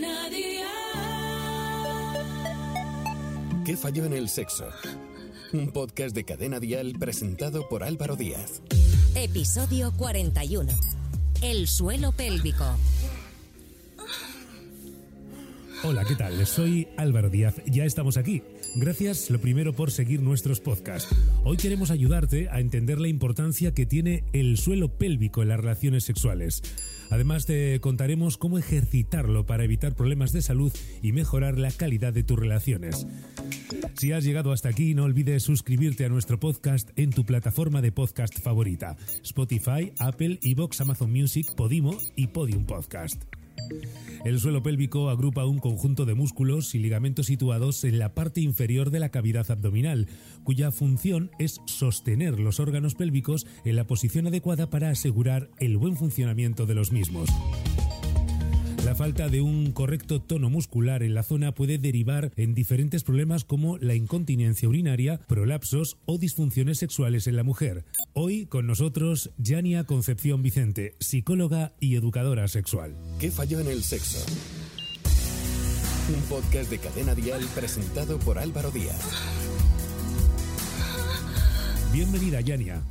Cadena Dial. ¿Qué falló en el sexo? Un podcast de Cadena Dial presentado por Álvaro Díaz. Episodio 41. El suelo pélvico. Hola, ¿qué tal? Soy Álvaro Díaz. Ya estamos aquí. Gracias, lo primero, por seguir nuestros podcasts. Hoy queremos ayudarte a entender la importancia que tiene el suelo pélvico en las relaciones sexuales. Además, te contaremos cómo ejercitarlo para evitar problemas de salud y mejorar la calidad de tus relaciones. Si has llegado hasta aquí, no olvides suscribirte a nuestro podcast en tu plataforma de podcast favorita: Spotify, Apple, Evox, Amazon Music, Podimo y Podium Podcast. El suelo pélvico agrupa un conjunto de músculos y ligamentos situados en la parte inferior de la cavidad abdominal, cuya función es sostener los órganos pélvicos en la posición adecuada para asegurar el buen funcionamiento de los mismos. La falta de un correcto tono muscular en la zona puede derivar en diferentes problemas como la incontinencia urinaria, prolapsos o disfunciones sexuales en la mujer. Hoy con nosotros Yania Concepción Vicente, psicóloga y educadora sexual. ¿Qué falló en el sexo? Un podcast de Cadena Dial presentado por Álvaro Díaz. Bienvenida Yania.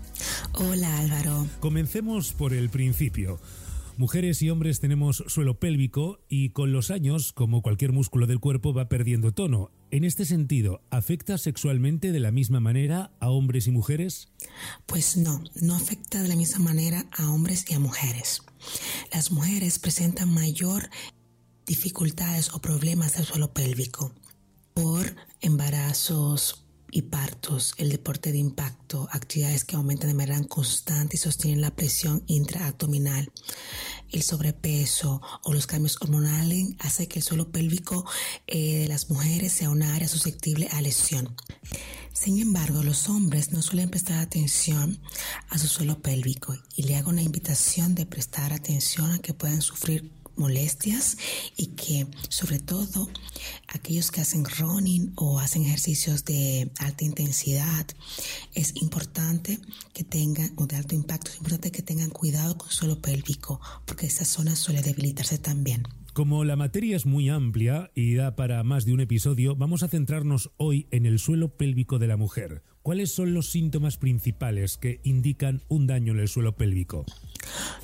Hola Álvaro. Comencemos por el principio. Mujeres y hombres tenemos suelo pélvico y con los años, como cualquier músculo del cuerpo, va perdiendo tono. En este sentido, ¿afecta sexualmente de la misma manera a hombres y mujeres? Pues no, no afecta de la misma manera a hombres y a mujeres. Las mujeres presentan mayor dificultades o problemas del suelo pélvico por embarazos, y partos, el deporte de impacto, actividades que aumentan de manera constante y sostienen la presión intraabdominal, el sobrepeso o los cambios hormonales hace que el suelo pélvico eh, de las mujeres sea una área susceptible a lesión. Sin embargo, los hombres no suelen prestar atención a su suelo pélvico y le hago una invitación de prestar atención a que puedan sufrir molestias y que sobre todo aquellos que hacen running o hacen ejercicios de alta intensidad es importante que tengan o de alto impacto es importante que tengan cuidado con el suelo pélvico porque esa zona suele debilitarse también. Como la materia es muy amplia y da para más de un episodio, vamos a centrarnos hoy en el suelo pélvico de la mujer. ¿Cuáles son los síntomas principales que indican un daño en el suelo pélvico?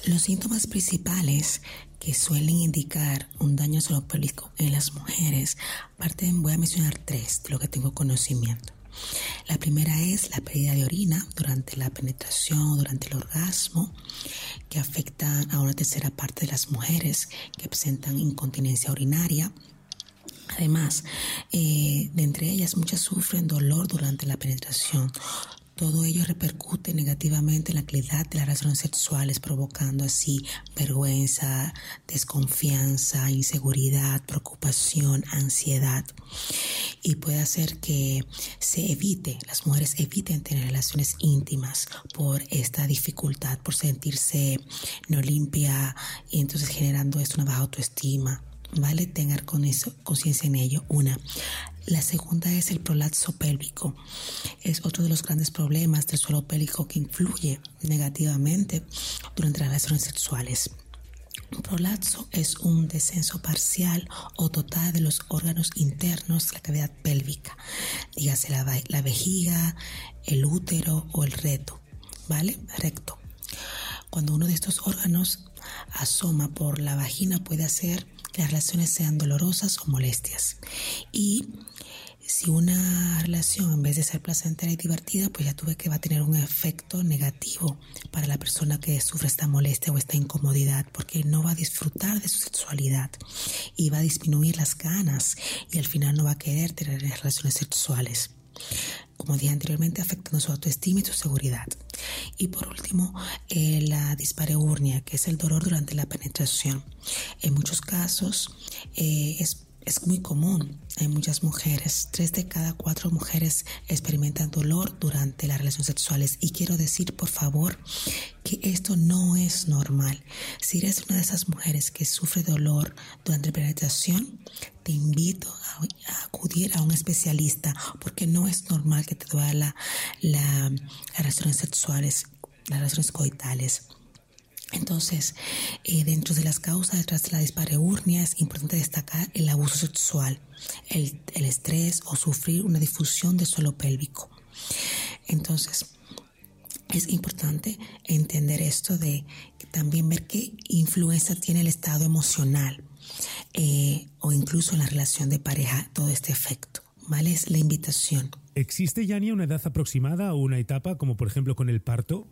Los síntomas principales que suelen indicar un daño pélvico en las mujeres, parten, voy a mencionar tres de lo que tengo conocimiento. La primera es la pérdida de orina durante la penetración, durante el orgasmo, que afecta a una tercera parte de las mujeres que presentan incontinencia urinaria. Además, eh, de entre ellas, muchas sufren dolor durante la penetración, todo ello repercute negativamente en la calidad de las relaciones sexuales, provocando así vergüenza, desconfianza, inseguridad, preocupación, ansiedad. Y puede hacer que se evite, las mujeres eviten tener relaciones íntimas por esta dificultad, por sentirse no limpia y entonces generando esto una baja autoestima. ¿Vale? Tener conciencia en ello. Una. La segunda es el prolapso pélvico. Es otro de los grandes problemas del suelo pélvico que influye negativamente durante las relaciones sexuales. Un prolapso es un descenso parcial o total de los órganos internos de la cavidad pélvica, dígase la, la vejiga, el útero o el reto, ¿vale? Recto. Cuando uno de estos órganos asoma por la vagina puede hacer las relaciones sean dolorosas o molestias. Y si una relación en vez de ser placentera y divertida, pues ya tuve que va a tener un efecto negativo para la persona que sufre esta molestia o esta incomodidad, porque no va a disfrutar de su sexualidad y va a disminuir las ganas y al final no va a querer tener relaciones sexuales. Como dije anteriormente, afectando su autoestima y su seguridad. Y por último, eh, la dispareunia, que es el dolor durante la penetración. En muchos casos eh, es es muy común en muchas mujeres. Tres de cada cuatro mujeres experimentan dolor durante las relaciones sexuales. Y quiero decir, por favor, que esto no es normal. Si eres una de esas mujeres que sufre dolor durante la penetración, te invito a, acudir a un especialista porque no es normal que te duela la, las relaciones sexuales, las relaciones coitales. Entonces, eh, dentro de las causas detrás de la dispareunia es importante destacar el abuso sexual, el, estrés o sufrir una difusión de suelo pélvico. Entonces, es importante entender esto de también ver qué influencia tiene el estado emocional eh, o incluso en la relación de pareja todo este efecto. ¿Vale? Es la invitación. ¿Existe, ya ni una edad aproximada o una etapa, como por ejemplo con el parto?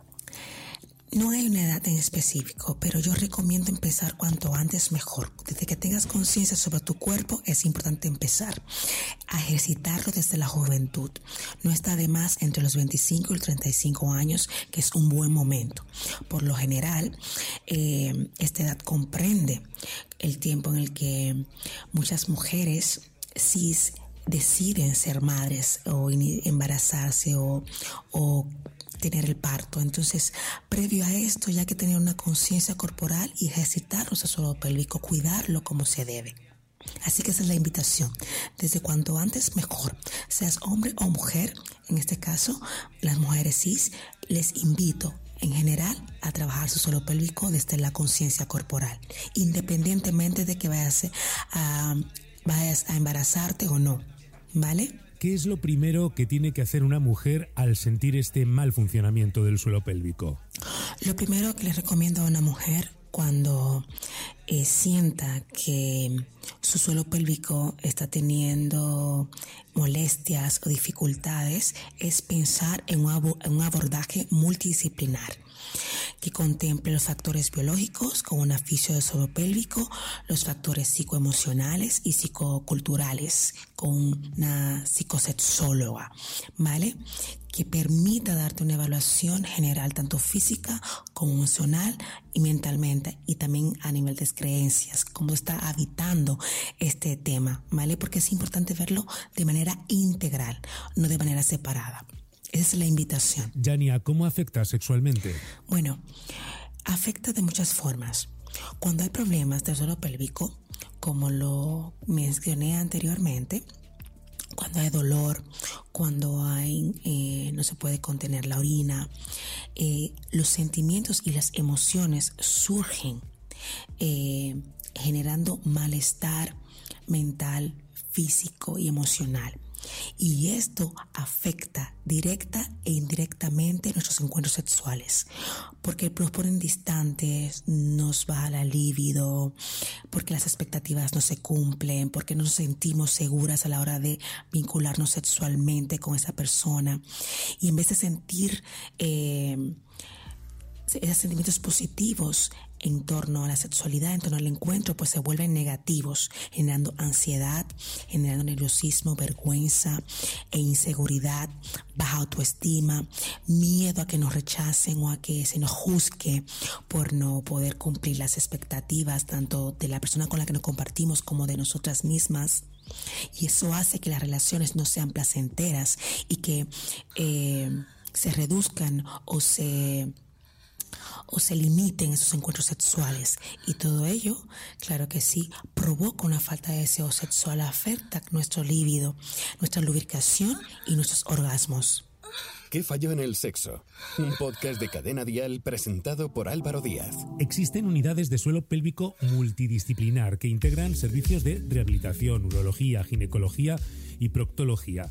No hay una edad en específico, pero yo recomiendo empezar cuanto antes mejor. Desde que tengas conciencia sobre tu cuerpo es importante empezar a ejercitarlo desde la juventud. No está de más entre los 25 y los 35 años, que es un buen momento. Por lo general, eh, esta edad comprende el tiempo en el que muchas mujeres cis deciden ser madres o embarazarse o, o tener el parto. Entonces, previo a esto, ya que tener una conciencia corporal y ejercitar nuestro suelo pélvico, cuidarlo como se debe. Así que esa es la invitación. Desde cuanto antes, mejor. Seas hombre o mujer, en este caso, las mujeres cis, les invito en general a trabajar su suelo pélvico desde la conciencia corporal, independientemente de que vayas a, vayas a embarazarte o no. ¿Vale? ¿Qué es lo primero que tiene que hacer una mujer al sentir este mal funcionamiento del suelo pélvico? Lo primero que le recomiendo a una mujer cuando eh, sienta que su suelo pélvico está teniendo molestias o dificultades es pensar en un abordaje multidisciplinar que contemple los factores biológicos como un aficio pélvico, los factores psicoemocionales y psicoculturales con una psicosexóloga, ¿vale? Que permita darte una evaluación general, tanto física como emocional y mentalmente, y también a nivel de creencias, cómo está habitando este tema, ¿vale? Porque es importante verlo de manera integral, no de manera separada. Es la invitación. Yania, ¿cómo afecta sexualmente? Bueno, afecta de muchas formas. Cuando hay problemas del suelo pélvico, como lo mencioné anteriormente, cuando hay dolor, cuando hay eh, no se puede contener la orina, eh, los sentimientos y las emociones surgen eh, generando malestar mental, físico y emocional. Y esto afecta directa e indirectamente nuestros encuentros sexuales, porque nos ponen distantes, nos baja la libido, porque las expectativas no se cumplen, porque no nos sentimos seguras a la hora de vincularnos sexualmente con esa persona. Y en vez de sentir eh, esos sentimientos positivos en torno a la sexualidad, en torno al encuentro, pues se vuelven negativos, generando ansiedad, generando nerviosismo, vergüenza e inseguridad, baja autoestima, miedo a que nos rechacen o a que se nos juzgue por no poder cumplir las expectativas tanto de la persona con la que nos compartimos como de nosotras mismas. Y eso hace que las relaciones no sean placenteras y que eh, se reduzcan o se o se limiten esos encuentros sexuales. Y todo ello, claro que sí, provoca una falta de deseo sexual, afecta nuestro líbido, nuestra lubricación y nuestros orgasmos. ¿Qué falló en el sexo? Un podcast de cadena dial presentado por Álvaro Díaz. Existen unidades de suelo pélvico multidisciplinar que integran servicios de rehabilitación, urología, ginecología y proctología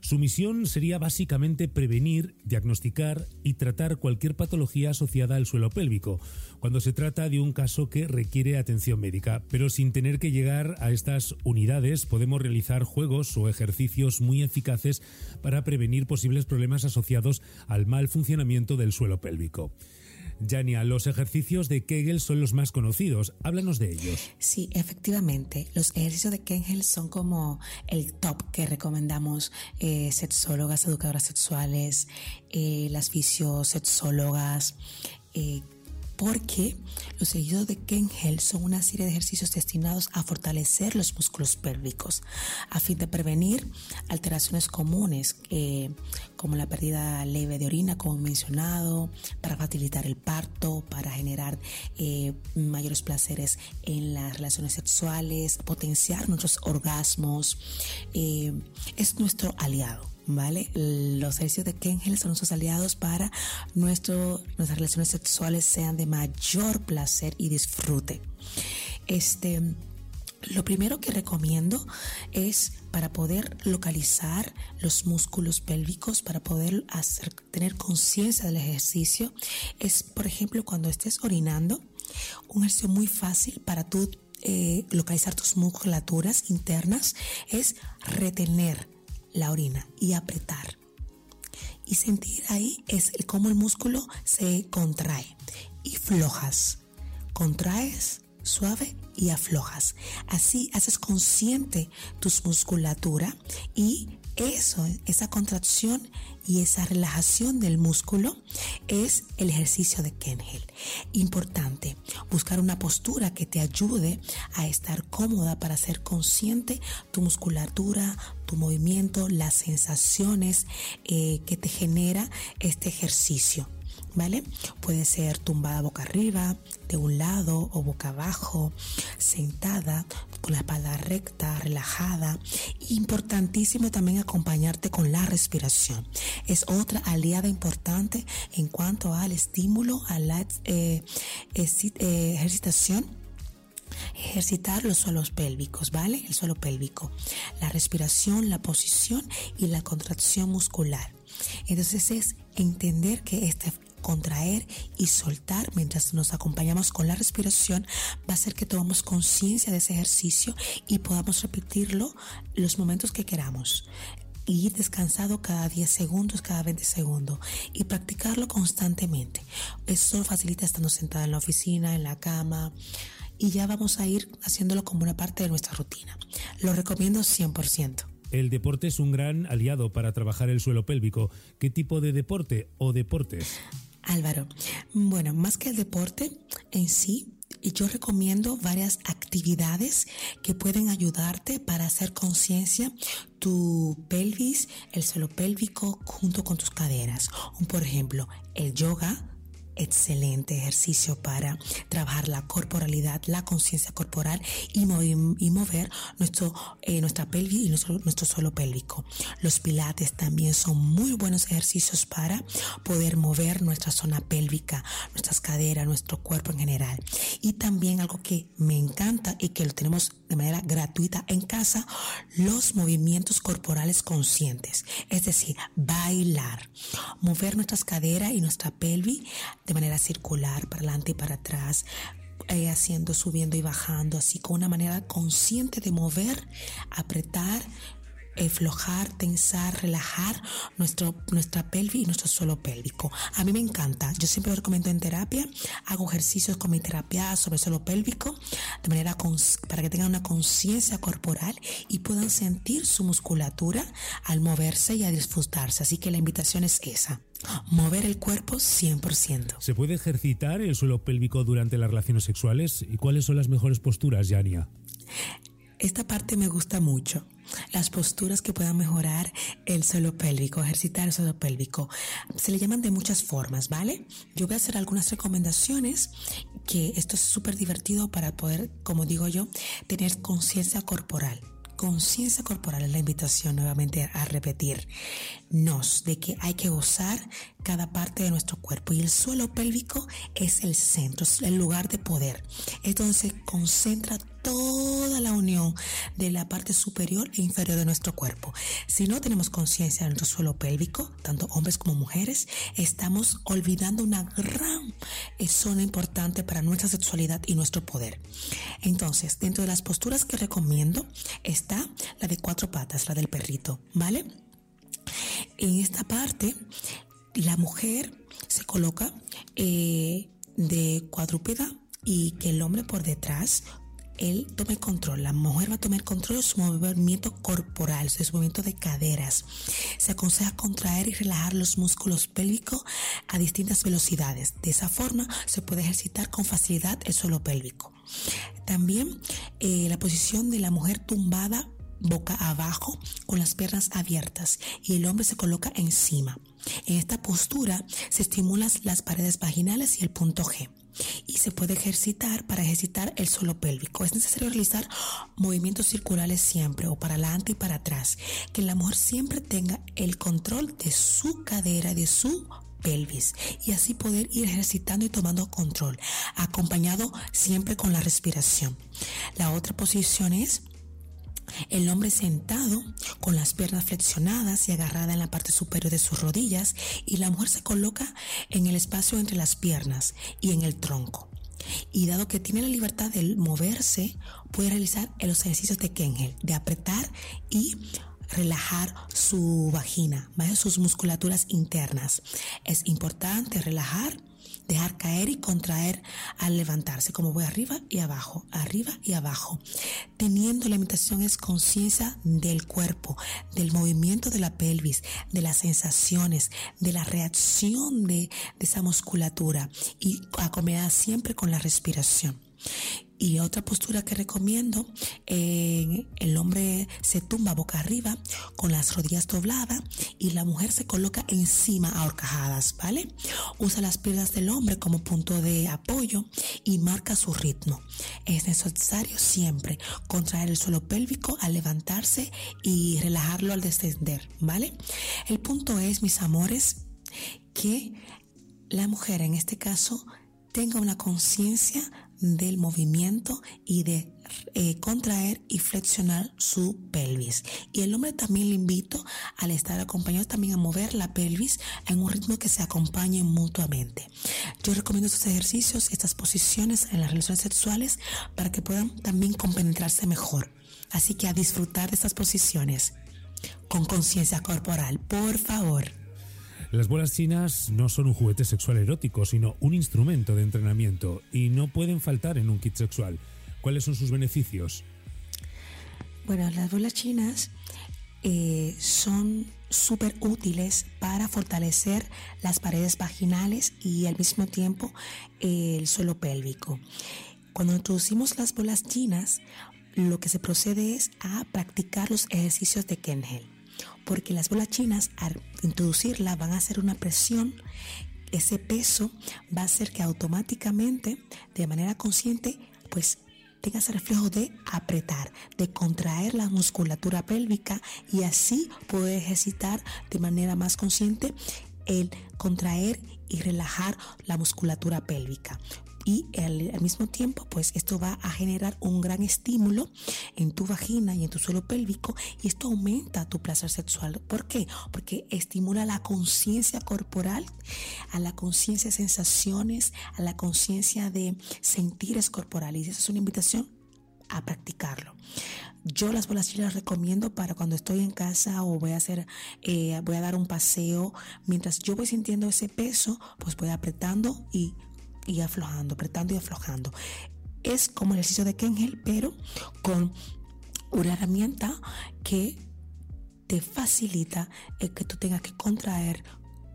su misión sería básicamente prevenir, diagnosticar y tratar cualquier patología asociada al suelo pélvico, cuando se trata de un caso que requiere atención médica. Pero sin tener que llegar a estas unidades, podemos realizar juegos o ejercicios muy eficaces para prevenir posibles problemas asociados al mal funcionamiento del suelo pélvico. Jania, los ejercicios de Kegel son los más conocidos. Háblanos de ellos. Sí, efectivamente. Los ejercicios de Kegel son como el top que recomendamos eh, sexólogas, educadoras sexuales, eh, las fisiosexólogas, eh, porque los ejercicios de Kengel son una serie de ejercicios destinados a fortalecer los músculos pélvicos a fin de prevenir alteraciones comunes eh, como la pérdida leve de orina, como mencionado, para facilitar el parto, para generar eh, mayores placeres en las relaciones sexuales, potenciar nuestros orgasmos. Eh, es nuestro aliado ¿vale? Los ejercicios de Kegel son nuestros aliados para nuestro, nuestras relaciones sexuales sean de mayor placer y disfrute. Este, lo primero que recomiendo es para poder localizar los músculos pélvicos, para poder tener conciencia del ejercicio, es por ejemplo cuando estés orinando, un ejercicio muy fácil para tú eh, localizar tus musculaturas internas es retener la orina y apretar. Y sentir ahí es cómo el músculo se contrae y flojas. Contraes suave y aflojas. Así haces consciente tu musculatura y eso, esa contracción y esa relajación del músculo es el ejercicio de Kegel. Importante, buscar una postura que te ayude a estar cómoda para ser consciente tu musculatura, tu movimiento, las sensaciones eh, que te genera este ejercicio. ¿Vale? Puede ser tumbada boca arriba, de un lado o boca abajo, sentada, con la espalda recta, relajada. Importantísimo también acompañarte con la respiración. Es otra aliada importante en cuanto al estímulo, a la eh, eh, ejercitación ejercitar los suelos pélvicos, ¿vale? El suelo pélvico, la respiración, la posición y la contracción muscular. Entonces es entender que este contraer y soltar mientras nos acompañamos con la respiración va a hacer que tomamos conciencia de ese ejercicio y podamos repetirlo los momentos que queramos ir descansado cada 10 segundos, cada 20 segundos y practicarlo constantemente. Eso facilita estando sentada en la oficina, en la cama y ya vamos a ir haciéndolo como una parte de nuestra rutina. Lo recomiendo 100%. El deporte es un gran aliado para trabajar el suelo pélvico. ¿Qué tipo de deporte o deportes? Álvaro, bueno, más que el deporte en sí, yo recomiendo varias actividades que pueden ayudarte para hacer conciencia tu pelvis, el suelo pélvico junto con tus caderas. Por ejemplo, el yoga, excelente ejercicio para trabajar la corporalidad, la conciencia corporal y, mover nuestro, eh, nuestra pelvis y nuestro, nuestro suelo pélvico. Los pilates también son muy buenos ejercicios para poder mover nuestra zona pélvica, nuestras caderas, nuestro cuerpo en general. Y también algo que me encanta y que lo tenemos de manera gratuita en casa, los movimientos corporales conscientes, es decir, bailar, mover nuestras caderas y nuestra pelvis de manera circular, para adelante y para atrás, eh, haciendo, subiendo y bajando, así con una manera consciente de mover, apretar, aflojar, tensar, relajar nuestro, nuestra pelvis y nuestro suelo pélvico. A mí me encanta. Yo siempre lo recomiendo en terapia. Hago ejercicios con mi terapia sobre el suelo pélvico de manera para que tengan una conciencia corporal y puedan sentir su musculatura al moverse y a disfrutarse. Así que la invitación es esa. Mover el cuerpo 100%. ¿Se puede ejercitar el suelo pélvico durante las relaciones sexuales? ¿Y cuáles son las mejores posturas, Yania? Esta parte me gusta mucho. Las posturas que puedan mejorar el suelo pélvico, ejercitar el suelo pélvico. Se le llaman de muchas formas, ¿vale? Yo voy a hacer algunas recomendaciones que esto es súper divertido para poder, como digo yo, tener conciencia corporal conciencia corporal es la invitación nuevamente a repetirnos de que hay que gozar cada parte de nuestro cuerpo y el suelo pélvico es el centro, es el lugar de poder. Entonces concentra toda la unión de la parte superior e inferior de nuestro cuerpo. Si no tenemos conciencia de nuestro suelo pélvico, tanto hombres como mujeres, estamos olvidando una gran zona importante para nuestra sexualidad y nuestro poder. Entonces, dentro de las posturas que recomiendo está la de cuatro patas, la del perrito, ¿vale? En esta parte, la mujer se coloca eh, de cuadrúpeda y que el hombre por detrás él tome control, la mujer va a tomar control de su movimiento corporal, de su movimiento de caderas. Se aconseja contraer y relajar los músculos pélvicos a distintas velocidades. De esa forma se puede ejercitar con facilidad el suelo pélvico. También eh, la posición de la mujer tumbada boca abajo con las piernas abiertas y el hombre se coloca encima. En esta postura se estimulan las paredes vaginales y el punto G. y se puede ejercitar para ejercitar el suelo pélvico. Es necesario realizar movimientos circulares siempre o para adelante y para atrás. Que la mujer siempre tenga el control de su cadera, de su pelvis y así poder ir ejercitando y tomando control, acompañado siempre con la respiración. La otra posición es el hombre sentado con las piernas flexionadas y agarrada en la parte superior de sus rodillas y la mujer se coloca en el espacio entre las piernas y en el tronco. Y dado que tiene la libertad de moverse, puede realizar los ejercicios de Kengel, de apretar y relajar su vagina, sus musculaturas internas. Es importante relajar dejar caer y contraer al levantarse, como voy arriba y abajo, arriba y abajo. Teniendo la imitación es conciencia del cuerpo, del movimiento de la pelvis, de las sensaciones, de la reacción de, esa musculatura y acomodada siempre con la respiración. Y otra postura que recomiendo, eh, el hombre se tumba boca arriba con las rodillas dobladas y la mujer se coloca encima a horcajadas, ¿vale? Usa las piernas del hombre como punto de apoyo y marca su ritmo. Es necesario siempre contraer el suelo pélvico al levantarse y relajarlo al descender, ¿vale? El punto es, mis amores, que la mujer en este caso tenga una conciencia del movimiento y de eh, contraer y flexionar su pelvis. Y el hombre también le invito al estar acompañado también a mover la pelvis en un ritmo que se acompañe mutuamente. Yo recomiendo estos ejercicios, estas posiciones en las relaciones sexuales para que puedan también compenetrarse mejor. Así que a disfrutar de estas posiciones con conciencia corporal, por favor. Las bolas chinas no son un juguete sexual erótico, sino un instrumento de entrenamiento y no pueden faltar en un kit sexual. ¿Cuáles son sus beneficios? Bueno, las bolas chinas eh, son súper útiles para fortalecer las paredes vaginales y al mismo tiempo el suelo pélvico. Cuando introducimos las bolas chinas, lo que se procede es a practicar los ejercicios de Kengel porque las bolas chinas al introducirla van a hacer una presión. Ese peso va a hacer que automáticamente, de manera consciente, pues tengas el reflejo de apretar, de contraer la musculatura pélvica y así poder ejercitar de manera más consciente el contraer y relajar la musculatura pélvica y al, mismo tiempo pues esto va a generar un gran estímulo en tu vagina y en tu suelo pélvico y esto aumenta tu placer sexual. ¿Por qué? Porque estimula la conciencia corporal, a la conciencia de sensaciones, a la conciencia de sentires corporales. Y esa es una invitación a practicarlo. Yo las bolas las recomiendo para cuando estoy en casa o voy a hacer, eh, voy a dar un paseo. Mientras yo voy sintiendo ese peso, pues voy apretando y y aflojando, apretando y aflojando. Es como el ejercicio de Kengel, pero con una herramienta que te facilita el que tú tengas que contraer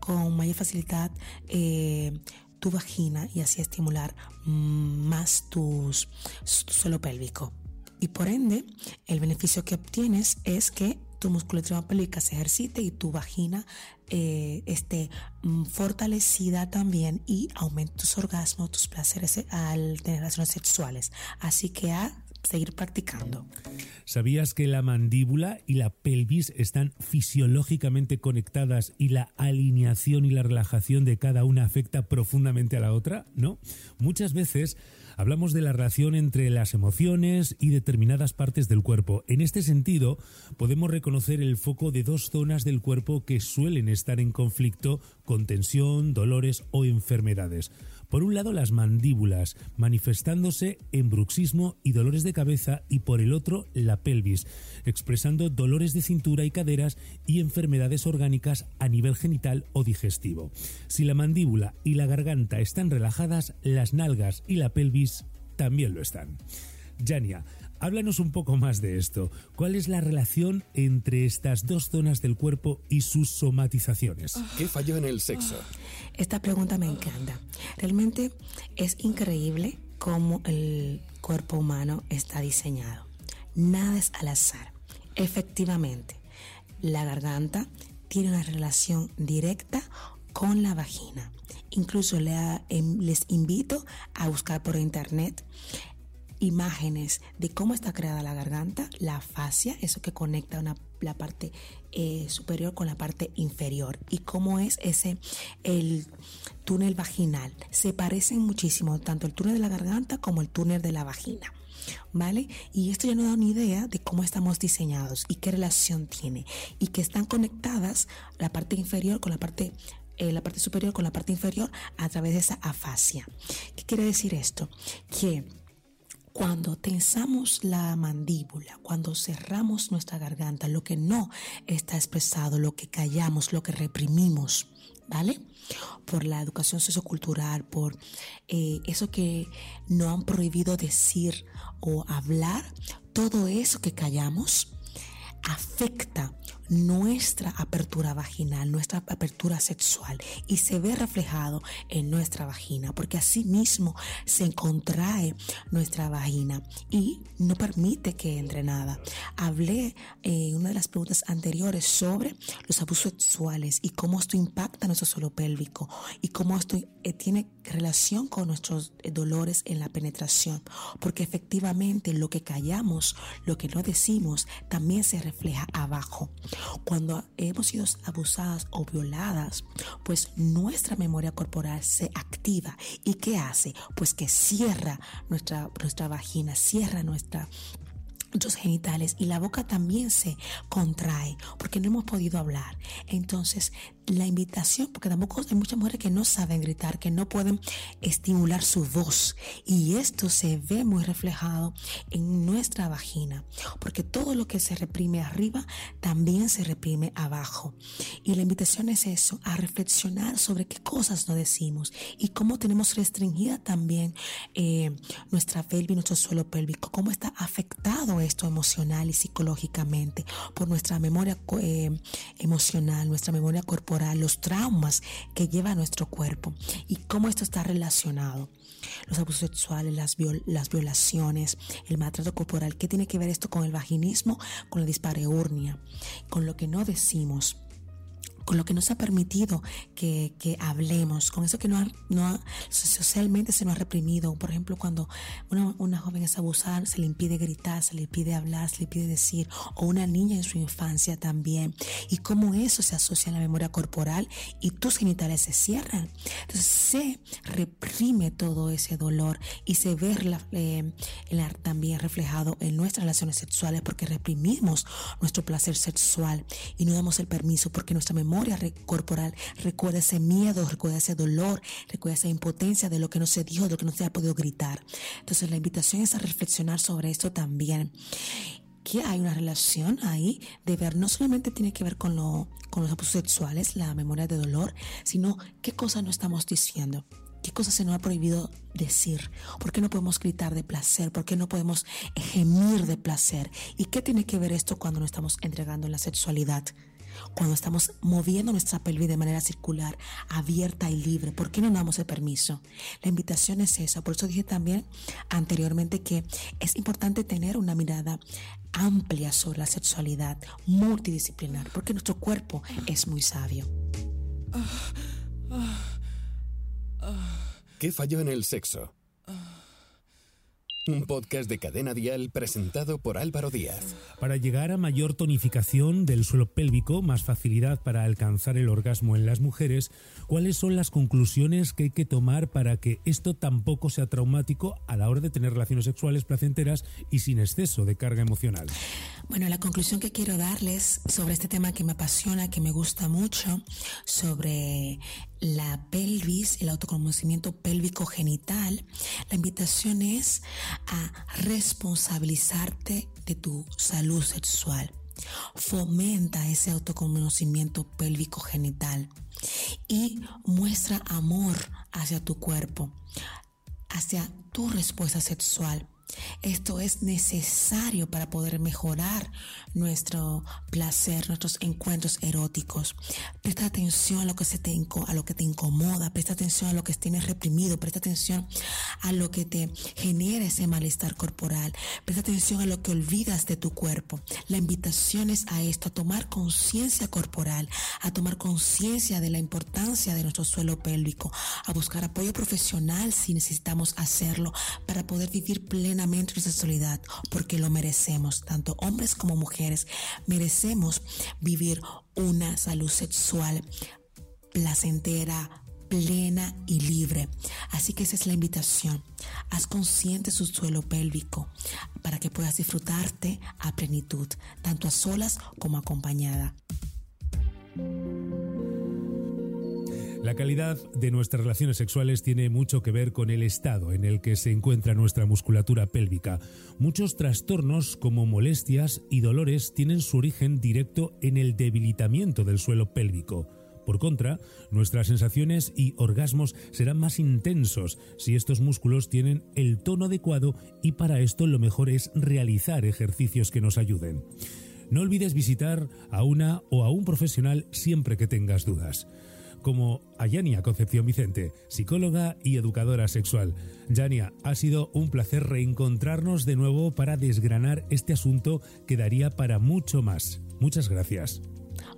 con mayor facilidad eh, tu vagina y así estimular más tu suelo pélvico. Y por ende, el beneficio que obtienes es que tu musculatura pélvica se ejercite y tu vagina eh, esté mm, fortalecida también y aumente tus orgasmos, tus placeres eh, al tener relaciones sexuales. Así que a seguir practicando. ¿Sabías que la mandíbula y la pelvis están fisiológicamente conectadas y la alineación y la relajación de cada una afecta profundamente a la otra? ¿No? Muchas veces hablamos de la relación entre las emociones y determinadas partes del cuerpo. En este sentido, podemos reconocer el foco de dos zonas del cuerpo que suelen estar en conflicto con tensión, dolores o enfermedades. Por un lado, las mandíbulas, manifestándose en bruxismo y dolores de cabeza, y por el otro, la pelvis, expresando dolores de cintura y caderas y enfermedades orgánicas a nivel genital o digestivo. Si la mandíbula y la garganta están relajadas, las nalgas y la pelvis también lo están. Jania, háblanos un poco más de esto. ¿Cuál es la relación entre estas dos zonas del cuerpo y sus somatizaciones? ¿Qué falló en el sexo? Esta pregunta me encanta. Realmente es increíble cómo el cuerpo humano está diseñado. Nada es al azar. Efectivamente, la garganta tiene una relación directa con la vagina. Incluso em, les invito a buscar por internet imágenes de cómo está creada la garganta, la fascia, eso que conecta la parte eh, superior con la parte inferior y cómo es ese el túnel vaginal. Se parecen muchísimo tanto el túnel de la garganta como el túnel de la vagina. ¿Vale? Y esto ya nos da una idea de cómo estamos diseñados y qué relación tiene. Y que están conectadas la parte inferior con la parte eh, la parte superior con la parte inferior a través de esa afasia. ¿Qué quiere decir esto? Que cuando tensamos la mandíbula, cuando cerramos nuestra garganta, lo que no está expresado, lo que callamos, lo que reprimimos, ¿vale? Por la educación sociocultural, por eh, eso que no han prohibido decir o hablar, todo eso que callamos afecta nuestra apertura vaginal, nuestra apertura sexual y se ve reflejado en nuestra vagina, porque así mismo se contrae nuestra vagina y no permite que entre nada. Hablé en una de las preguntas anteriores sobre los abusos sexuales y cómo esto impacta nuestro suelo pélvico y cómo esto eh, tiene relación con nuestros eh, dolores en la penetración, porque efectivamente lo que callamos, lo que no decimos, también se refleja abajo. Cuando hemos sido abusadas o violadas, pues nuestra memoria corporal se activa. ¿Y qué hace? Pues que cierra nuestra, nuestra vagina, cierra nuestra nuestros genitales y la boca también se contrae porque no hemos podido hablar. Entonces la invitación, porque tampoco hay muchas mujeres que no saben gritar, que no pueden estimular su voz. Y esto se ve muy reflejado en nuestra vagina, porque todo lo que se reprime arriba también se reprime abajo. Y la invitación es eso, a reflexionar sobre qué cosas no decimos y cómo tenemos restringida también eh, nuestra pelvis, nuestro suelo pélvico, cómo está afectado esto emocional y psicológicamente por nuestra memoria eh, emocional, nuestra memoria corporal los traumas que lleva nuestro cuerpo y cómo esto está relacionado. Los abusos sexuales, las, las violaciones, el maltrato corporal. ¿Qué tiene que ver esto con el vaginismo, con la dispareurnia, con lo que no decimos? Con lo que nos ha permitido que, hablemos, con eso que no, no socialmente se nos ha reprimido. Por ejemplo, cuando una, una, joven es abusada, se le impide gritar, se le impide hablar, se le impide decir, o una niña en su infancia también. Y cómo eso se asocia a la memoria corporal y tus genitales se cierran. Entonces se reprime todo ese dolor y se ve eh, también reflejado en nuestras relaciones sexuales porque reprimimos nuestro placer sexual y no damos el permiso porque nuestra memoria memoria corporal recuerda ese miedo, recuerda ese dolor, recuerda esa impotencia de lo que no se dijo, de lo que no se ha podido gritar. Entonces la invitación es a reflexionar sobre esto también que hay una relación ahí de ver, no solamente tiene que ver con, lo, con los abusos sexuales, la memoria de dolor, sino qué cosas no estamos diciendo. ¿Qué cosas se nos ha prohibido decir? ¿Por qué no podemos gritar de placer? ¿Por qué no podemos gemir de placer? ¿Y qué tiene que ver esto cuando nos estamos entregando en la sexualidad? Cuando estamos moviendo nuestra pelvis de manera circular, abierta y libre. ¿Por qué no damos el permiso? La invitación es esa. Por eso dije también anteriormente que es importante tener una mirada amplia sobre la sexualidad, multidisciplinar, porque nuestro cuerpo es muy sabio. ¿Qué falló en el sexo? Un podcast de Cadena Dial presentado por Álvaro Díaz. Para llegar a mayor tonificación del suelo pélvico, más facilidad para alcanzar el orgasmo en las mujeres, ¿cuáles son las conclusiones que hay que tomar para que esto tampoco sea traumático a la hora de tener relaciones sexuales placenteras y sin exceso de carga emocional? Bueno, la conclusión que quiero darles sobre este tema que me apasiona, que me gusta mucho, sobre la pelvis, el autoconocimiento pélvico genital, la invitación es a responsabilizarte de tu salud sexual. Fomenta ese autoconocimiento pélvico genital y muestra amor hacia tu cuerpo, hacia tu respuesta sexual Esto es necesario para poder mejorar nuestro placer, nuestros encuentros eróticos. Presta atención a lo que, se te, a lo que te incomoda, presta atención a lo que tienes reprimido, presta atención a lo que te genera ese malestar corporal, presta atención a lo que olvidas de tu cuerpo. La invitación es a esto, a tomar conciencia corporal, a tomar conciencia de la importancia de nuestro suelo pélvico, a buscar apoyo profesional si necesitamos hacerlo para poder vivir plenamente nuestra sexualidad, porque lo merecemos, tanto hombres como mujeres, merecemos vivir una salud sexual placentera, plena y libre. Así que esa es la invitación. Haz consciente su suelo pélvico para que puedas disfrutarte a plenitud, tanto a solas como acompañada. La calidad de nuestras relaciones sexuales tiene mucho que ver con el estado en el que se encuentra nuestra musculatura pélvica. Muchos trastornos como molestias y dolores tienen su origen directo en el debilitamiento del suelo pélvico. Por contra, nuestras sensaciones y orgasmos serán más intensos si estos músculos tienen el tono adecuado y para esto lo mejor es realizar ejercicios que nos ayuden. No olvides visitar a una o a un profesional siempre que tengas dudas como a Yania Concepción Vicente, psicóloga y educadora sexual. Yania, ha sido un placer reencontrarnos de nuevo para desgranar este asunto que daría para mucho más. Muchas gracias.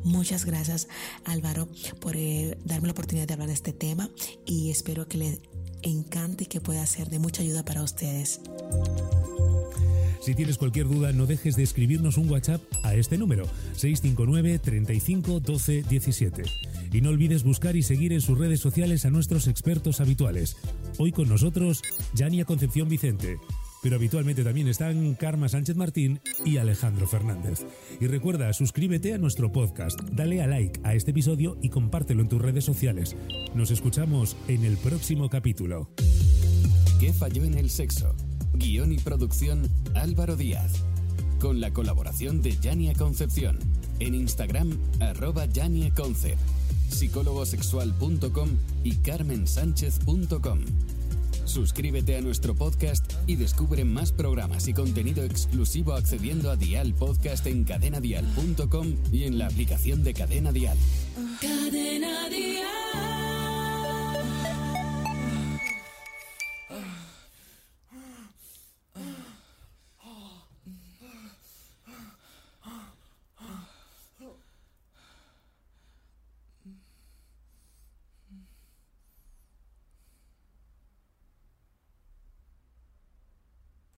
Muchas gracias Álvaro por eh, darme la oportunidad de hablar de este tema y espero que le encante y que pueda ser de mucha ayuda para ustedes. Si tienes cualquier duda, no dejes de escribirnos un WhatsApp a este número 659 35 12 17. Y no olvides buscar y seguir en sus redes sociales a nuestros expertos habituales. Hoy con nosotros, Yania Concepción Vicente pero habitualmente también están Karma Sánchez Martín y Alejandro Fernández. Y recuerda, suscríbete a nuestro podcast, dale a like a este episodio y compártelo en tus redes sociales. Nos escuchamos en el próximo capítulo. ¿Qué falló en el sexo? Guión y producción Álvaro Díaz. Con la colaboración de Yania Concepción. En Instagram, arroba Yania Concep, psicólogosexual.com y carmensánchez.com. Suscríbete a nuestro podcast y descubre más programas y contenido exclusivo accediendo a Dial Podcast en cadenadial.com y en la aplicación de Cadena Dial. Cadena Dial.